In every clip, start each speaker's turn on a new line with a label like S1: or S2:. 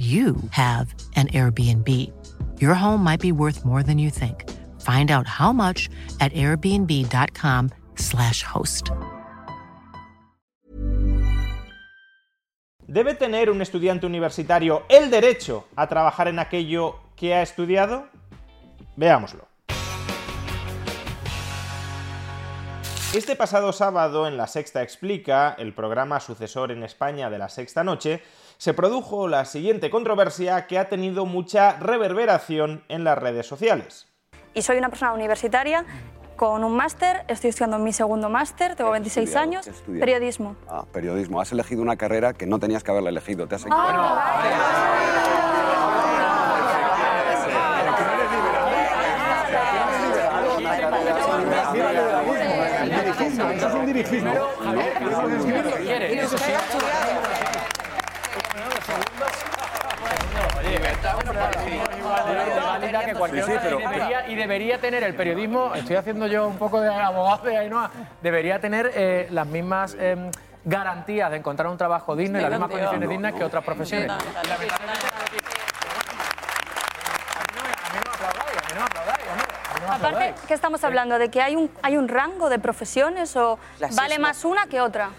S1: you have an Airbnb. Your home might be worth more than you think. Find out how much at airbnb.com/slash host.
S2: ¿Debe tener un estudiante universitario el derecho a trabajar en aquello que ha estudiado? Veámoslo. Este pasado sábado en La Sexta Explica, el programa sucesor en España de La Sexta Noche, se produjo la siguiente controversia que ha tenido mucha reverberación en las redes sociales.
S3: Y soy una persona universitaria con un máster, estoy estudiando mi segundo máster, tengo 26
S4: estudiado?
S3: años, periodismo.
S4: Ah, periodismo. Has elegido una carrera que no tenías que haberla elegido. Te has
S5: Eso es un dirigismo.
S6: que cualquier
S4: Sí, sí,
S6: otra.
S4: pero-
S6: y, debería, y debería tener el periodismo, estoy haciendo yo un poco de abogado de Ainhoa, debería tener eh, las mismas em, garantías de encontrar un trabajo digno y las mismas condiciones dignas que otras profesiones.
S3: Aparte. ¿qué estamos hablando? ¿De que hay un, hay un rango de profesiones o vale más una que otra?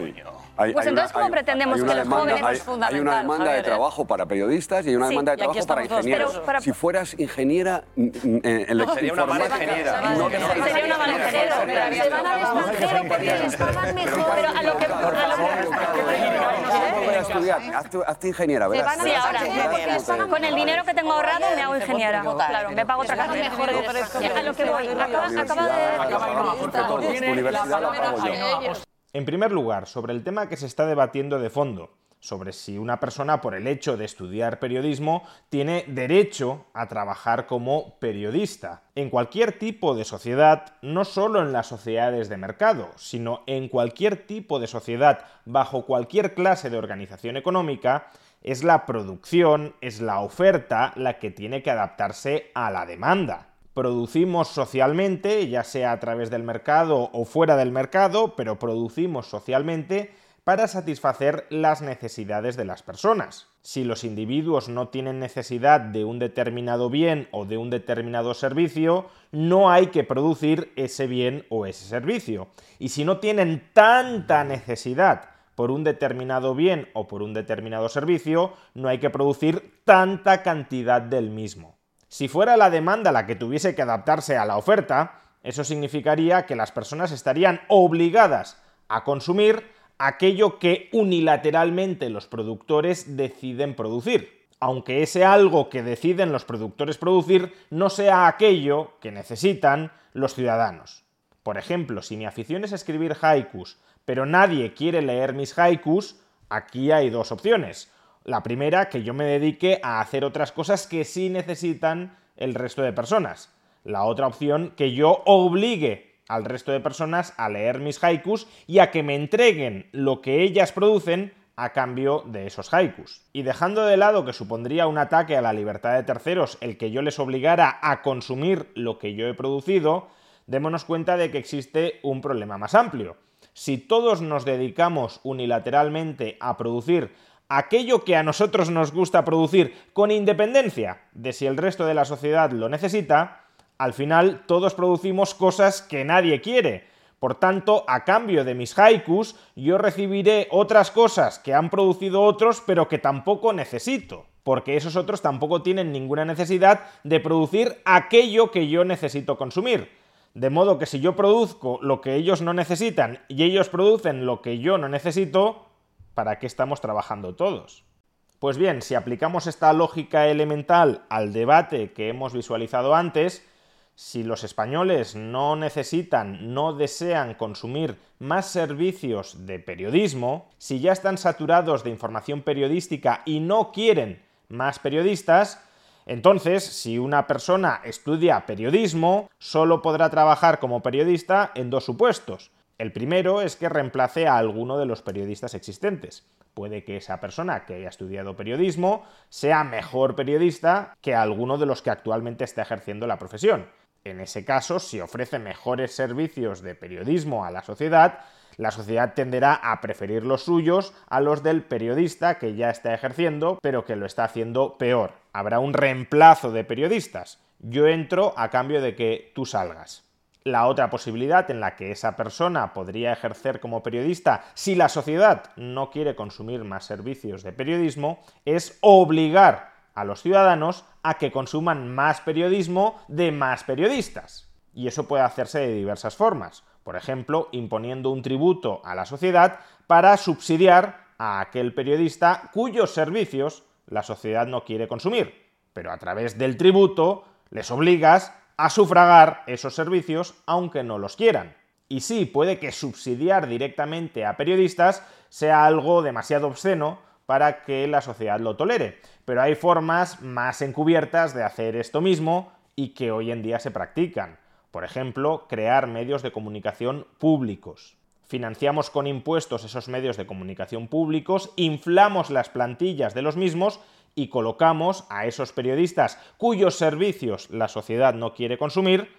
S4: Hay-
S3: Pues
S4: hay
S3: entonces, ¿cómo pretendemos
S4: hay
S3: que los jóvenes-
S4: hay-
S3: Es
S4: Hay,
S3: fundamental,
S4: una demanda
S3: Javier,
S4: de
S3: ¿eh?
S4: trabajo para periodistas y hay una
S3: Sí,
S4: demanda de trabajo para ingenieros.
S3: Pero para-
S4: Si fueras ingeniera mm, eh,
S7: Sería una mala ingeniera.
S4: no-
S3: Sería una mala ingeniera. Se van al extranjero porque les pagan mejor. Pero a lo que...
S4: Estudiar. Hazte, ingeniera,
S3: sí, ahora. Con el dinero que tengo ahorrado me hago ingeniera. Claro, me pago otra carrera. A lo que voy. Acaba, acaba de...
S4: Universidad la pago yo.
S2: En primer lugar, sobre el tema que se está debatiendo de fondo, sobre si una persona por el hecho de estudiar periodismo tiene derecho a trabajar como periodista. En cualquier tipo de sociedad, no solo en las sociedades de mercado, sino en cualquier tipo de sociedad bajo cualquier clase de organización económica, es la producción, es la oferta la que tiene que adaptarse a la demanda producimos socialmente, ya sea a través del mercado o fuera del mercado, pero producimos socialmente para satisfacer las necesidades de las personas. Si los individuos no tienen necesidad de un determinado bien o de un determinado servicio, no hay que producir ese bien o ese servicio. Y si no tienen tanta necesidad por un determinado bien o por un determinado servicio, no hay que producir tanta cantidad del mismo. Si fuera la demanda la que tuviese que adaptarse a la oferta, eso significaría que las personas estarían obligadas a consumir aquello que unilateralmente los productores deciden producir. Aunque ese algo que deciden los productores producir no sea aquello que necesitan los ciudadanos. Por ejemplo, si mi afición es escribir haikus, pero nadie quiere leer mis haikus, aquí hay dos opciones. La primera, que yo me dedique a hacer otras cosas que sí necesitan el resto de personas. La otra opción, que yo obligue al resto de personas a leer mis haikus y a que me entreguen lo que ellas producen a cambio de esos haikus. Y dejando de lado que supondría un ataque a la libertad de terceros el que yo les obligara a consumir lo que yo he producido, démonos cuenta de que existe un problema más amplio. Si todos nos dedicamos unilateralmente a producir aquello que a nosotros nos gusta producir con independencia de si el resto de la sociedad lo necesita, al final todos producimos cosas que nadie quiere. Por tanto, a cambio de mis haikus, yo recibiré otras cosas que han producido otros pero que tampoco necesito. Porque esos otros tampoco tienen ninguna necesidad de producir aquello que yo necesito consumir. De modo que si yo produzco lo que ellos no necesitan y ellos producen lo que yo no necesito, ¿para qué estamos trabajando todos? Pues bien, si aplicamos esta lógica elemental al debate que hemos visualizado antes, si los españoles no necesitan, no desean consumir más servicios de periodismo, si ya están saturados de información periodística y no quieren más periodistas, Entonces, si una persona estudia periodismo, solo podrá trabajar como periodista en dos supuestos. El primero es que reemplace a alguno de los periodistas existentes. Puede que esa persona que haya estudiado periodismo sea mejor periodista que alguno de los que actualmente está ejerciendo la profesión. En ese caso, si ofrece mejores servicios de periodismo a la sociedad, la sociedad tenderá a preferir los suyos a los del periodista que ya está ejerciendo, pero que lo está haciendo peor. Habrá un reemplazo de periodistas. Yo entro a cambio de que tú salgas. La otra posibilidad en la que esa persona podría ejercer como periodista si la sociedad no quiere consumir más servicios de periodismo es obligar a los ciudadanos a que consuman más periodismo de más periodistas. Y eso puede hacerse de diversas formas. Por ejemplo, imponiendo un tributo a la sociedad para subsidiar a aquel periodista cuyos servicios la sociedad no quiere consumir. Pero a través del tributo les obligas a sufragar esos servicios aunque no los quieran. Y sí, puede que subsidiar directamente a periodistas sea algo demasiado obsceno para que la sociedad lo tolere, pero hay formas más encubiertas de hacer esto mismo y que hoy en día se practican. Por ejemplo, crear medios de comunicación públicos. Financiamos con impuestos esos medios de comunicación públicos, inflamos las plantillas de los mismos y colocamos a esos periodistas cuyos servicios la sociedad no quiere consumir,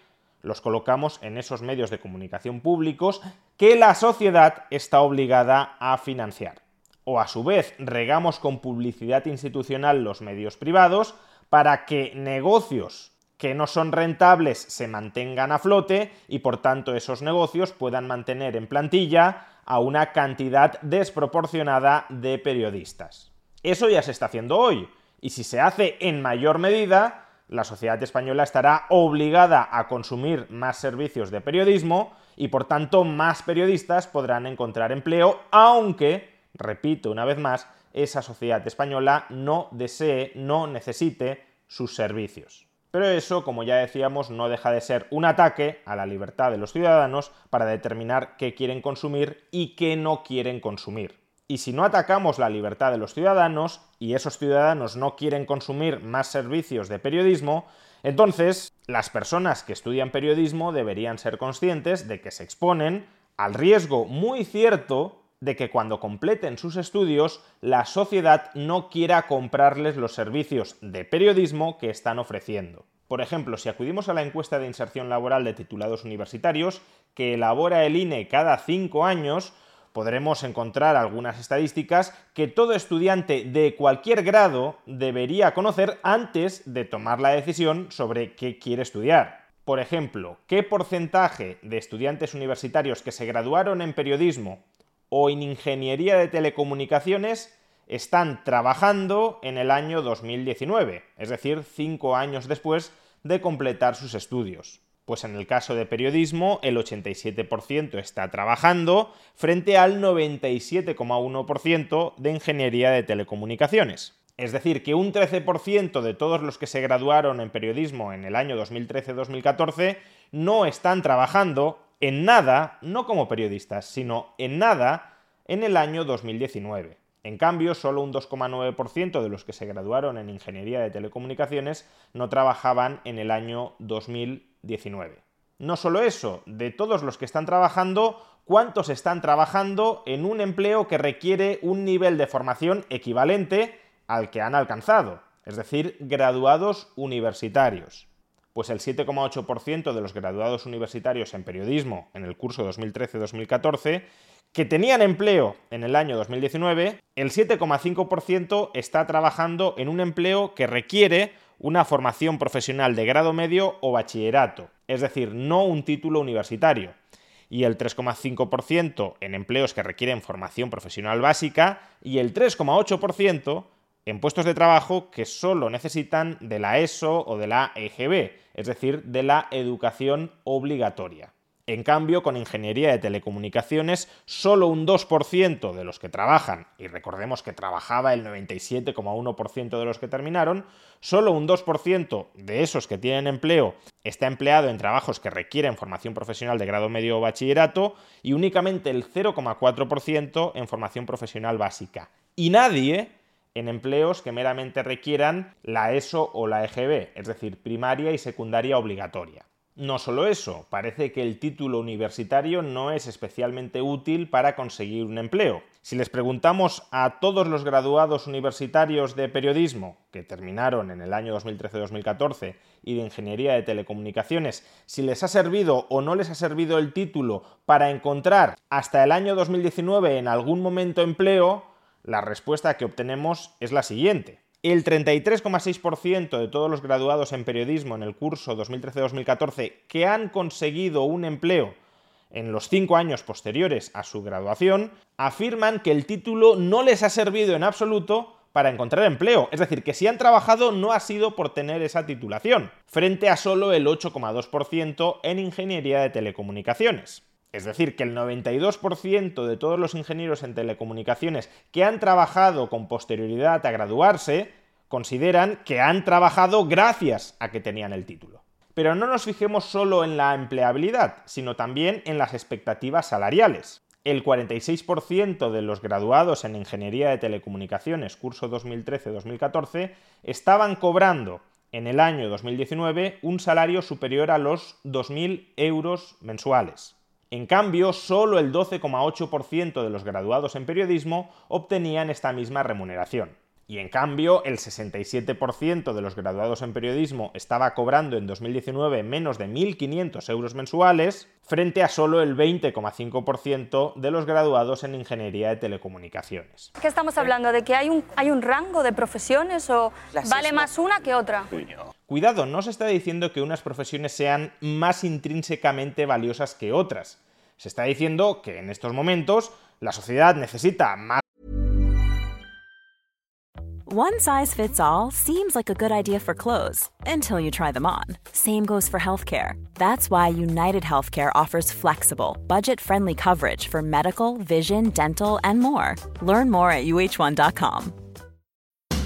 S2: los colocamos en esos medios de comunicación públicos que la sociedad está obligada a financiar. O a su vez regamos con publicidad institucional los medios privados para que negocios que no son rentables se mantengan a flote y por tanto esos negocios puedan mantener en plantilla a una cantidad desproporcionada de periodistas. Eso ya se está haciendo hoy, y si se hace en mayor medida, la sociedad española estará obligada a consumir más servicios de periodismo y por tanto más periodistas podrán encontrar empleo, aunque, repito una vez más, esa sociedad española no desee, no necesite sus servicios. Pero eso, como ya decíamos, no deja de ser un ataque a la libertad de los ciudadanos para determinar qué quieren consumir y qué no quieren consumir. Y si no atacamos la libertad de los ciudadanos y esos ciudadanos no quieren consumir más servicios de periodismo, entonces las personas que estudian periodismo deberían ser conscientes de que se exponen al riesgo muy cierto de que cuando completen sus estudios la sociedad no quiera comprarles los servicios de periodismo que están ofreciendo. Por ejemplo, si acudimos a la encuesta de inserción laboral de titulados universitarios que elabora el INE cada cinco años, podremos encontrar algunas estadísticas que todo estudiante de cualquier grado debería conocer antes de tomar la decisión sobre qué quiere estudiar. Por ejemplo, ¿qué porcentaje de estudiantes universitarios que se graduaron en periodismo o en ingeniería de telecomunicaciones están trabajando en el año 2019, es decir, cinco años después de completar sus estudios? Pues en el caso de periodismo, el 87% está trabajando frente al 97,1% de ingeniería de telecomunicaciones. Es decir, que un 13% de todos los que se graduaron en periodismo en el año 2013-2014 no están trabajando en nada, no como periodistas, sino en nada en el año 2019. En cambio, solo un 2,9% de los que se graduaron en ingeniería de telecomunicaciones no trabajaban en el año 2019. 19. No solo eso, de todos los que están trabajando, ¿cuántos están trabajando en un empleo que requiere un nivel de formación equivalente al que han alcanzado? Es decir, graduados universitarios. Pues el 7,8% de los graduados universitarios en periodismo en el curso 2013-2014 que tenían empleo en el año 2019, el 7,5% está trabajando en un empleo que requiere una formación profesional de grado medio o bachillerato, es decir, no un título universitario, y el 3,5% en empleos que requieren formación profesional básica y el 3,8% en puestos de trabajo que solo necesitan de la ESO o de la EGB, es decir, de la educación obligatoria. En cambio, con ingeniería de telecomunicaciones, solo un 2% de los que trabajan, y recordemos que trabajaba el 97,1% de los que terminaron, solo un 2% de esos que tienen empleo está empleado en trabajos que requieren formación profesional de grado medio o bachillerato, y únicamente el 0,4% en formación profesional básica. Y nadie en empleos que meramente requieran la ESO o la EGB, es decir, primaria y secundaria obligatoria. No solo eso, parece que el título universitario no es especialmente útil para conseguir un empleo. Si les preguntamos a todos los graduados universitarios de periodismo que terminaron en el año 2013-2014 y de ingeniería de telecomunicaciones, si les ha servido o no les ha servido el título para encontrar hasta el año 2019 en algún momento empleo, la respuesta que obtenemos es la siguiente. El 33,6% de todos los graduados en periodismo en el curso 2013-2014 que han conseguido un empleo en los cinco años posteriores a su graduación afirman que el título no les ha servido en absoluto para encontrar empleo. Es decir, que si han trabajado no ha sido por tener esa titulación, frente a solo el 8,2% en ingeniería de telecomunicaciones. Es decir, que el 92% de todos los ingenieros en telecomunicaciones que han trabajado con posterioridad a graduarse consideran que han trabajado gracias a que tenían el título. Pero no nos fijemos solo en la empleabilidad, sino también en las expectativas salariales. El 46% de los graduados en Ingeniería de Telecomunicaciones, curso 2013-2014, estaban cobrando en el año 2019 un salario superior a los 2.000 euros mensuales. En cambio, solo el 12,8% de los graduados en periodismo obtenían esta misma remuneración. Y en cambio, el 67% de los graduados en periodismo estaba cobrando en 2019 menos de 1.500 euros mensuales, frente a solo el 20,5% de los graduados en ingeniería de telecomunicaciones.
S3: ¿Qué estamos hablando? ¿De que hay un, hay un rango de profesiones o vale más una que otra?
S2: Cuidado, no se está diciendo que unas profesiones sean más intrínsecamente valiosas que otras. Se está diciendo que en estos momentos la sociedad necesita más
S7: One size fits all seems like a good idea for clothes until you try them on. Same goes for healthcare. That's why United Healthcare offers flexible, budget-friendly coverage for medical, vision, dental, and more. Learn more at uh1.com.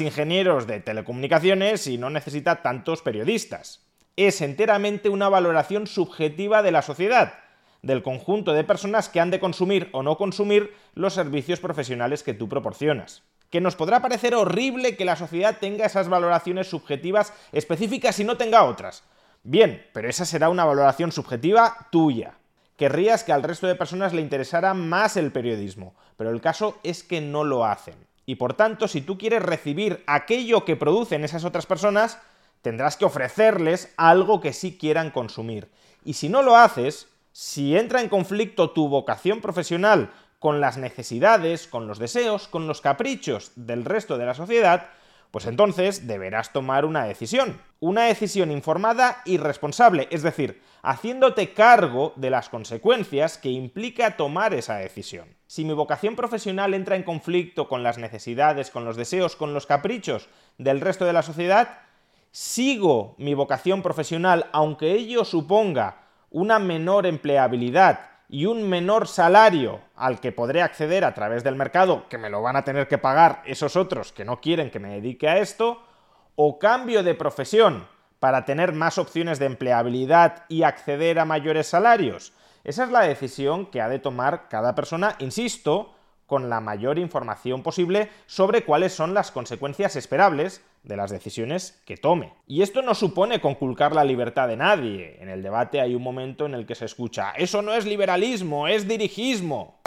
S2: Ingenieros de telecomunicaciones y no necesita tantos periodistas. Es enteramente una valoración subjetiva de la sociedad, del conjunto de personas que han de consumir o no consumir los servicios profesionales que tú proporcionas. Que nos podrá parecer horrible que la sociedad tenga esas valoraciones subjetivas específicas y no tenga otras. Bien, pero esa será una valoración subjetiva tuya. Querrías que al resto de personas le interesara más el periodismo, pero el caso es que no lo hacen. Y por tanto, si tú quieres recibir aquello que producen esas otras personas, tendrás que ofrecerles algo que sí quieran consumir. Y si no lo haces, si entra en conflicto tu vocación profesional con las necesidades, con los deseos, con los caprichos del resto de la sociedad, pues entonces deberás tomar una decisión. Una decisión informada y responsable, es decir, haciéndote cargo de las consecuencias que implica tomar esa decisión. Si mi vocación profesional entra en conflicto con las necesidades, con los deseos, con los caprichos del resto de la sociedad, sigo mi vocación profesional aunque ello suponga una menor empleabilidad y un menor salario al que podré acceder a través del mercado, que me lo van a tener que pagar esos otros que no quieren que me dedique a esto, o cambio de profesión para tener más opciones de empleabilidad y acceder a mayores salarios. Esa es la decisión que ha de tomar cada persona, insisto, con la mayor información posible sobre cuáles son las consecuencias esperables de las decisiones que tome. Y esto no supone conculcar la libertad de nadie. En el debate hay un momento en el que se escucha, eso no es liberalismo, es dirigismo.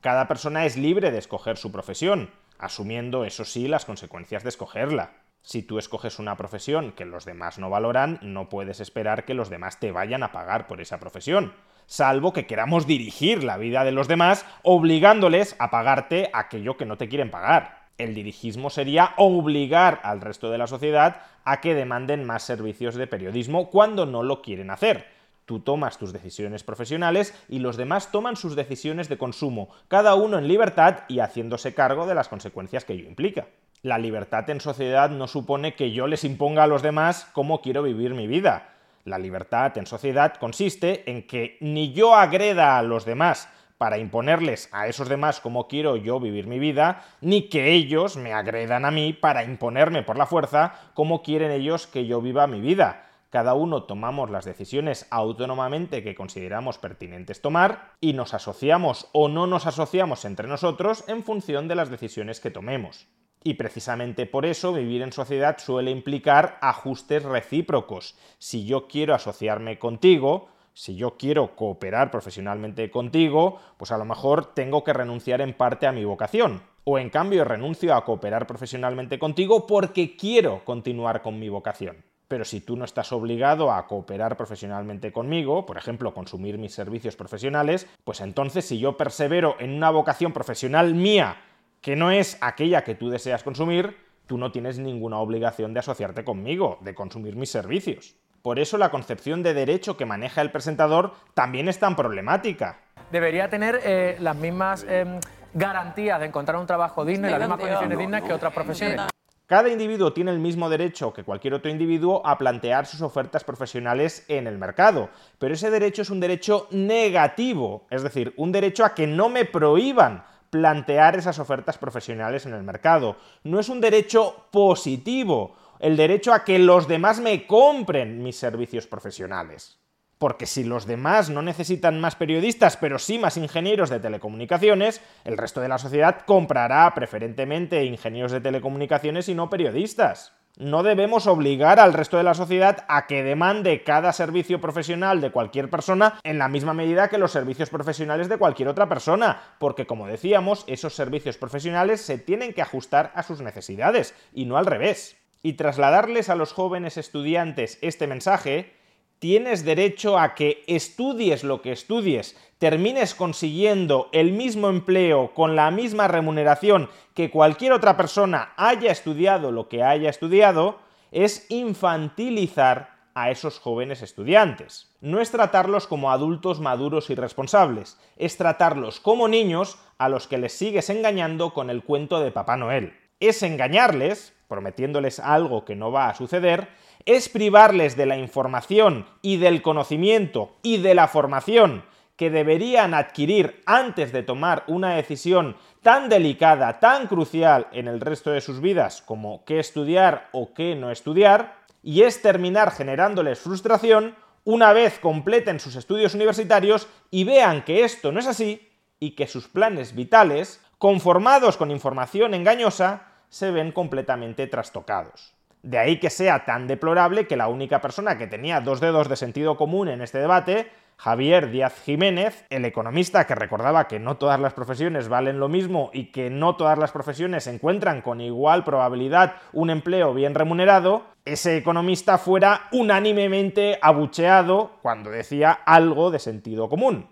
S2: Cada persona es libre de escoger su profesión, asumiendo, eso sí, las consecuencias de escogerla. Si tú escoges una profesión que los demás no valoran, no puedes esperar que los demás te vayan a pagar por esa profesión salvo que queramos dirigir la vida de los demás obligándoles a pagarte aquello que no te quieren pagar. El dirigismo sería obligar al resto de la sociedad a que demanden más servicios de periodismo cuando no lo quieren hacer. Tú tomas tus decisiones profesionales y los demás toman sus decisiones de consumo, cada uno en libertad y haciéndose cargo de las consecuencias que ello implica. La libertad en sociedad no supone que yo les imponga a los demás cómo quiero vivir mi vida. La libertad en sociedad consiste en que ni yo agreda a los demás para imponerles a esos demás cómo quiero yo vivir mi vida, ni que ellos me agredan a mí para imponerme por la fuerza cómo quieren ellos que yo viva mi vida. Cada uno tomamos las decisiones autónomamente que consideramos pertinentes tomar y nos asociamos o no nos asociamos entre nosotros en función de las decisiones que tomemos. Y precisamente por eso vivir en sociedad suele implicar ajustes recíprocos. Si yo quiero asociarme contigo, si yo quiero cooperar profesionalmente contigo, pues a lo mejor tengo que renunciar en parte a mi vocación. O en cambio renuncio a cooperar profesionalmente contigo porque quiero continuar con mi vocación. Pero si tú no estás obligado a cooperar profesionalmente conmigo, por ejemplo, consumir mis servicios profesionales, pues entonces si yo persevero en una vocación profesional mía que no es aquella que tú deseas consumir, tú no tienes ninguna obligación de asociarte conmigo, de consumir mis servicios. Por eso la concepción de derecho que maneja el presentador también es tan problemática.
S6: Debería tener eh, las mismas em, garantías de encontrar un trabajo digno y las mismas condiciones dignas que otras profesiones.
S2: Cada individuo tiene el mismo derecho que cualquier otro individuo a plantear sus ofertas profesionales en el mercado, pero ese derecho es un derecho negativo, es decir, un derecho a que no me prohíban plantear esas ofertas profesionales en el mercado. No es un derecho positivo, el derecho a que los demás me compren mis servicios profesionales. Porque si los demás no necesitan más periodistas, pero sí más ingenieros de telecomunicaciones, el resto de la sociedad comprará preferentemente ingenieros de telecomunicaciones y no periodistas. No debemos obligar al resto de la sociedad a que demande cada servicio profesional de cualquier persona en la misma medida que los servicios profesionales de cualquier otra persona, porque como decíamos, esos servicios profesionales se tienen que ajustar a sus necesidades y no al revés. Y trasladarles a los jóvenes estudiantes este mensaje tienes derecho a que estudies lo que estudies, termines consiguiendo el mismo empleo con la misma remuneración que cualquier otra persona haya estudiado lo que haya estudiado, es infantilizar a esos jóvenes estudiantes. No es tratarlos como adultos maduros y responsables, es tratarlos como niños a los que les sigues engañando con el cuento de Papá Noel. Es engañarles, prometiéndoles algo que no va a suceder, es privarles de la información y del conocimiento y de la formación que deberían adquirir antes de tomar una decisión tan delicada, tan crucial en el resto de sus vidas como qué estudiar o qué no estudiar, y es terminar generándoles frustración una vez completen sus estudios universitarios y vean que esto no es así y que sus planes vitales, conformados con información engañosa, se ven completamente trastocados. De ahí que sea tan deplorable que la única persona que tenía dos dedos de sentido común en este debate, Javier Díaz Jiménez, el economista que recordaba que no todas las profesiones valen lo mismo y que no todas las profesiones encuentran con igual probabilidad un empleo bien remunerado, ese economista fuera unánimemente abucheado cuando decía algo de sentido común.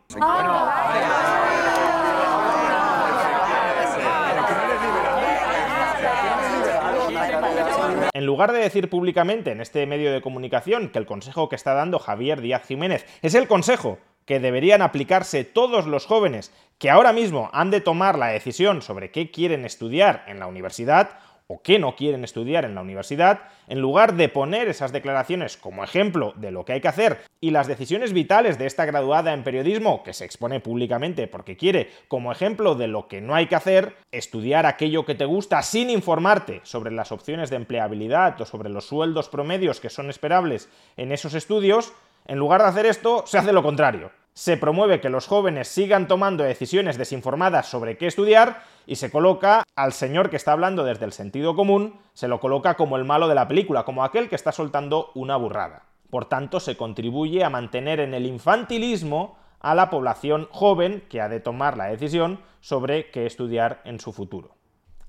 S2: En lugar de decir públicamente en este medio de comunicación que el consejo que está dando Javier Díaz Jiménez es el consejo que deberían aplicarse todos los jóvenes que ahora mismo han de tomar la decisión sobre qué quieren estudiar en la universidad, o que no quieren estudiar en la universidad, en lugar de poner esas declaraciones como ejemplo de lo que hay que hacer y las decisiones vitales de esta graduada en periodismo, que se expone públicamente porque quiere, como ejemplo de lo que no hay que hacer, estudiar aquello que te gusta sin informarte sobre las opciones de empleabilidad o sobre los sueldos promedios que son esperables en esos estudios, en lugar de hacer esto, se hace lo contrario se promueve que los jóvenes sigan tomando decisiones desinformadas sobre qué estudiar y se coloca al señor que está hablando desde el sentido común, se lo coloca como el malo de la película, como aquel que está soltando una burrada. Por tanto, se contribuye a mantener en el infantilismo a la población joven que ha de tomar la decisión sobre qué estudiar en su futuro.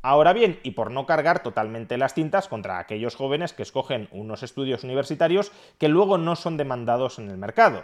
S2: Ahora bien, y por no cargar totalmente las tintas contra aquellos jóvenes que escogen unos estudios universitarios que luego no son demandados en el mercado,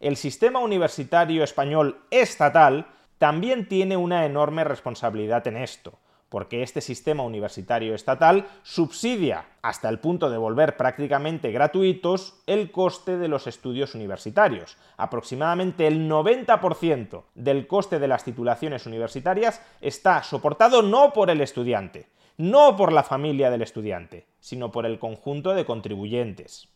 S2: el sistema universitario español estatal también tiene una enorme responsabilidad en esto, porque este sistema universitario estatal subsidia, hasta el punto de volver prácticamente gratuitos, el coste de los estudios universitarios. Aproximadamente el 90% del coste de las titulaciones universitarias está soportado no por el estudiante, no por la familia del estudiante, sino por el conjunto de contribuyentes.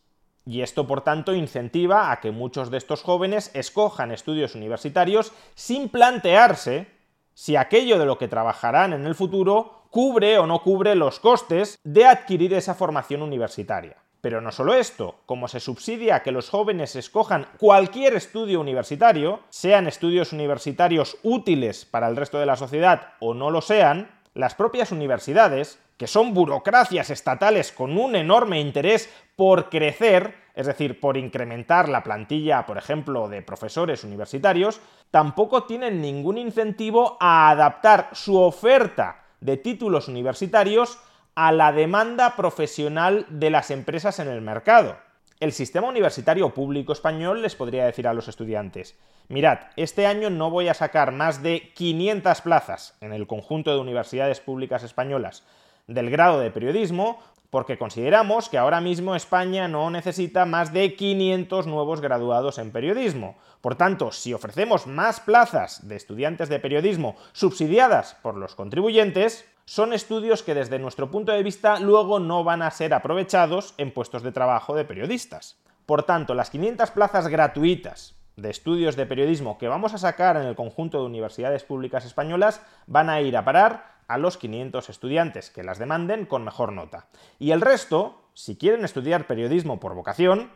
S2: Y esto, por tanto, incentiva a que muchos de estos jóvenes escojan estudios universitarios sin plantearse si aquello de lo que trabajarán en el futuro cubre o no cubre los costes de adquirir esa formación universitaria. Pero no solo esto, como se subsidia que los jóvenes escojan cualquier estudio universitario, sean estudios universitarios útiles para el resto de la sociedad o no lo sean, las propias universidades que son burocracias estatales con un enorme interés por crecer, es decir, por incrementar la plantilla, por ejemplo, de profesores universitarios, tampoco tienen ningún incentivo a adaptar su oferta de títulos universitarios a la demanda profesional de las empresas en el mercado. El sistema universitario público español les podría decir a los estudiantes, mirad, este año no voy a sacar más de 500 plazas en el conjunto de universidades públicas españolas, del grado de periodismo porque consideramos que ahora mismo España no necesita más de 500 nuevos graduados en periodismo. Por tanto, si ofrecemos más plazas de estudiantes de periodismo subsidiadas por los contribuyentes, son estudios que desde nuestro punto de vista luego no van a ser aprovechados en puestos de trabajo de periodistas. Por tanto, las 500 plazas gratuitas de estudios de periodismo que vamos a sacar en el conjunto de universidades públicas españolas van a ir a parar a los 500 estudiantes que las demanden con mejor nota. Y el resto, si quieren estudiar periodismo por vocación,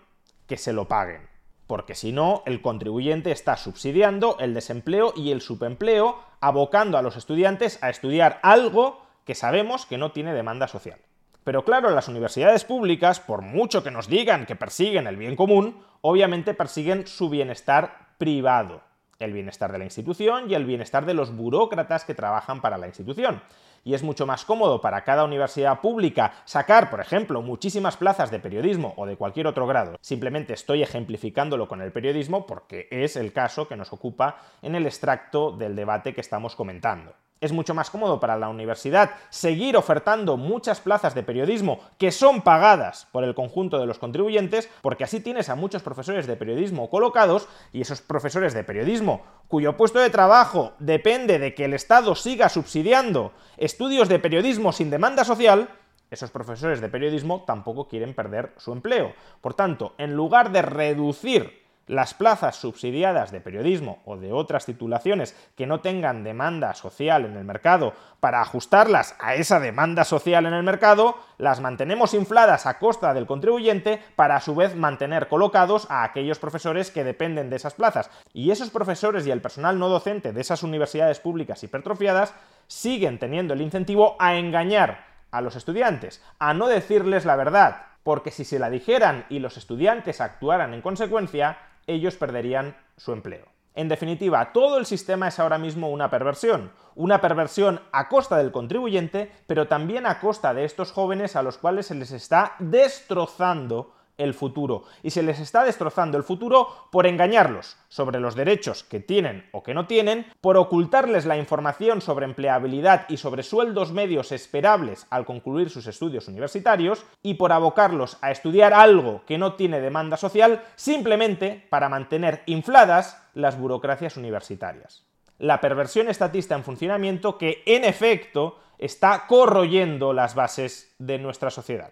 S2: que se lo paguen. Porque si no, el contribuyente está subsidiando el desempleo y el subempleo, abocando a los estudiantes a estudiar algo que sabemos que no tiene demanda social. Pero claro, las universidades públicas, por mucho que nos digan que persiguen el bien común, obviamente persiguen su bienestar privado el bienestar de la institución y el bienestar de los burócratas que trabajan para la institución. Y es mucho más cómodo para cada universidad pública sacar, por ejemplo, muchísimas plazas de periodismo o de cualquier otro grado. Simplemente estoy ejemplificándolo con el periodismo porque es el caso que nos ocupa en el extracto del debate que estamos comentando. Es mucho más cómodo para la universidad seguir ofertando muchas plazas de periodismo que son pagadas por el conjunto de los contribuyentes, porque así tienes a muchos profesores de periodismo colocados y esos profesores de periodismo cuyo puesto de trabajo depende de que el Estado siga subsidiando estudios de periodismo sin demanda social, esos profesores de periodismo tampoco quieren perder su empleo. Por tanto, en lugar de reducir las plazas subsidiadas de periodismo o de otras titulaciones que no tengan demanda social en el mercado para ajustarlas a esa demanda social en el mercado, las mantenemos infladas a costa del contribuyente para a su vez mantener colocados a aquellos profesores que dependen de esas plazas. Y esos profesores y el personal no docente de esas universidades públicas hipertrofiadas siguen teniendo el incentivo a engañar a los estudiantes, a no decirles la verdad, porque si se la dijeran y los estudiantes actuaran en consecuencia, ellos perderían su empleo. En definitiva, todo el sistema es ahora mismo una perversión, una perversión a costa del contribuyente, pero también a costa de estos jóvenes a los cuales se les está destrozando el futuro. Y se les está destrozando el futuro por engañarlos sobre los derechos que tienen o que no tienen, por ocultarles la información sobre empleabilidad y sobre sueldos medios esperables al concluir sus estudios universitarios, y por abocarlos a estudiar algo que no tiene demanda social simplemente para mantener infladas las burocracias universitarias. La perversión estatista en funcionamiento que, en efecto, está corroyendo las bases de nuestra sociedad.